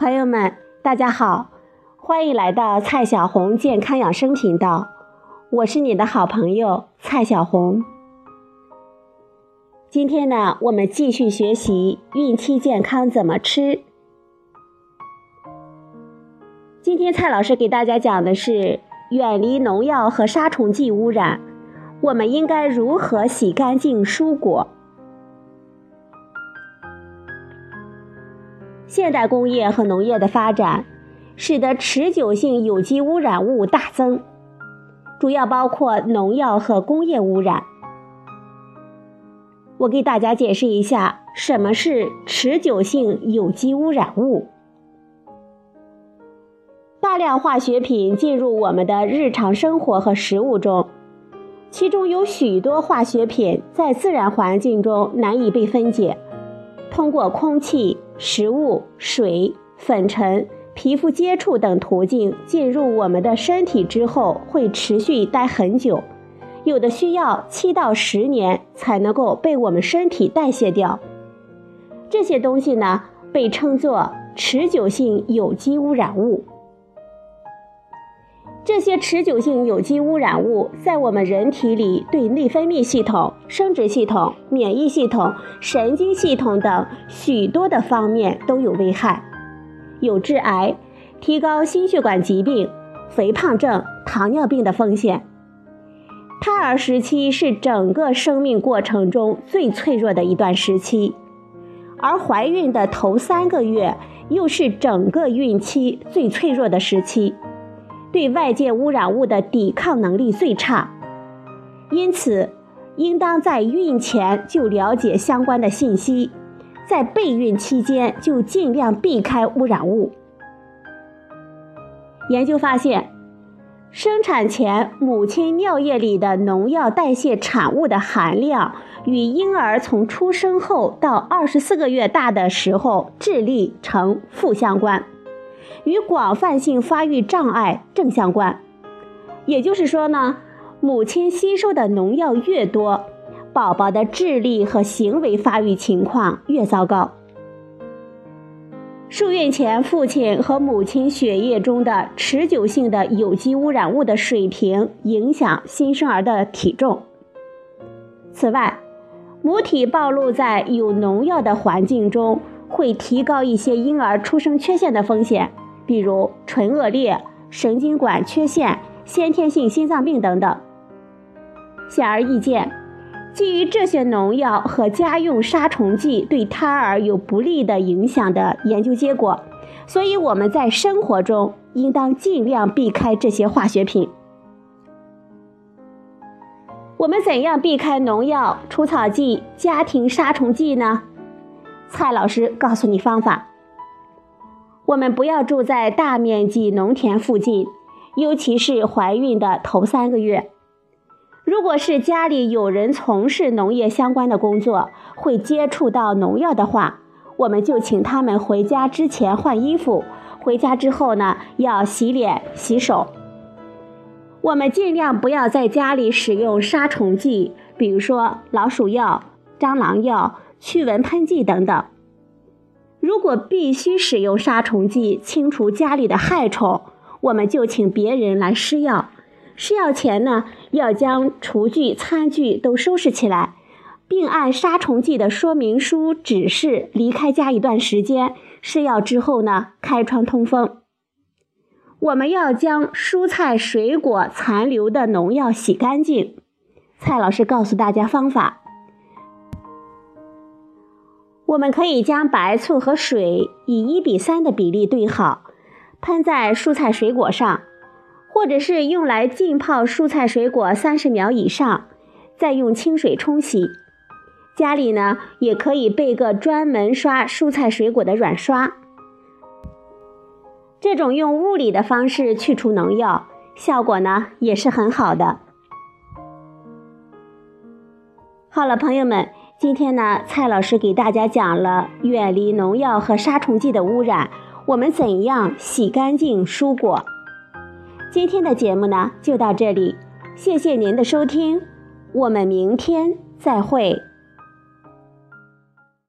朋友们，大家好，欢迎来到蔡小红健康养生频道，我是你的好朋友蔡小红。今天呢，我们继续学习孕期健康怎么吃。今天蔡老师给大家讲的是远离农药和杀虫剂污染，我们应该如何洗干净蔬果？现代工业和农业的发展，使得持久性有机污染物大增，主要包括农药和工业污染。我给大家解释一下什么是持久性有机污染物。大量化学品进入我们的日常生活和食物中，其中有许多化学品在自然环境中难以被分解。通过空气、食物、水、粉尘、皮肤接触等途径进入我们的身体之后，会持续待很久，有的需要七到十年才能够被我们身体代谢掉。这些东西呢，被称作持久性有机污染物。这些持久性有机污染物在我们人体里对内分泌系统、生殖系统、免疫系统、神经系统等许多的方面都有危害，有致癌、提高心血管疾病、肥胖症、糖尿病的风险。胎儿时期是整个生命过程中最脆弱的一段时期，而怀孕的头三个月又是整个孕期最脆弱的时期。对外界污染物的抵抗能力最差，因此，应当在孕前就了解相关的信息，在备孕期间就尽量避开污染物。研究发现，生产前母亲尿液里的农药代谢产物的含量，与婴儿从出生后到二十四个月大的时候智力呈负相关。与广泛性发育障碍正相关，也就是说呢，母亲吸收的农药越多，宝宝的智力和行为发育情况越糟糕。受孕前，父亲和母亲血液中的持久性的有机污染物的水平影响新生儿的体重。此外，母体暴露在有农药的环境中，会提高一些婴儿出生缺陷的风险。比如唇腭裂、神经管缺陷、先天性心脏病等等。显而易见，基于这些农药和家用杀虫剂对胎儿有不利的影响的研究结果，所以我们在生活中应当尽量避开这些化学品。我们怎样避开农药、除草剂、家庭杀虫剂呢？蔡老师告诉你方法。我们不要住在大面积农田附近，尤其是怀孕的头三个月。如果是家里有人从事农业相关的工作，会接触到农药的话，我们就请他们回家之前换衣服，回家之后呢，要洗脸洗手。我们尽量不要在家里使用杀虫剂，比如说老鼠药、蟑螂药、驱蚊喷剂等等。如果必须使用杀虫剂清除家里的害虫，我们就请别人来施药。施药前呢，要将厨具、餐具都收拾起来，并按杀虫剂的说明书指示离开家一段时间。施药之后呢，开窗通风。我们要将蔬菜、水果残留的农药洗干净。蔡老师告诉大家方法。我们可以将白醋和水以一比三的比例兑好，喷在蔬菜水果上，或者是用来浸泡蔬菜水果三十秒以上，再用清水冲洗。家里呢也可以备个专门刷蔬菜水果的软刷。这种用物理的方式去除农药，效果呢也是很好的。好了，朋友们。今天呢，蔡老师给大家讲了远离农药和杀虫剂的污染，我们怎样洗干净蔬果。今天的节目呢就到这里，谢谢您的收听，我们明天再会。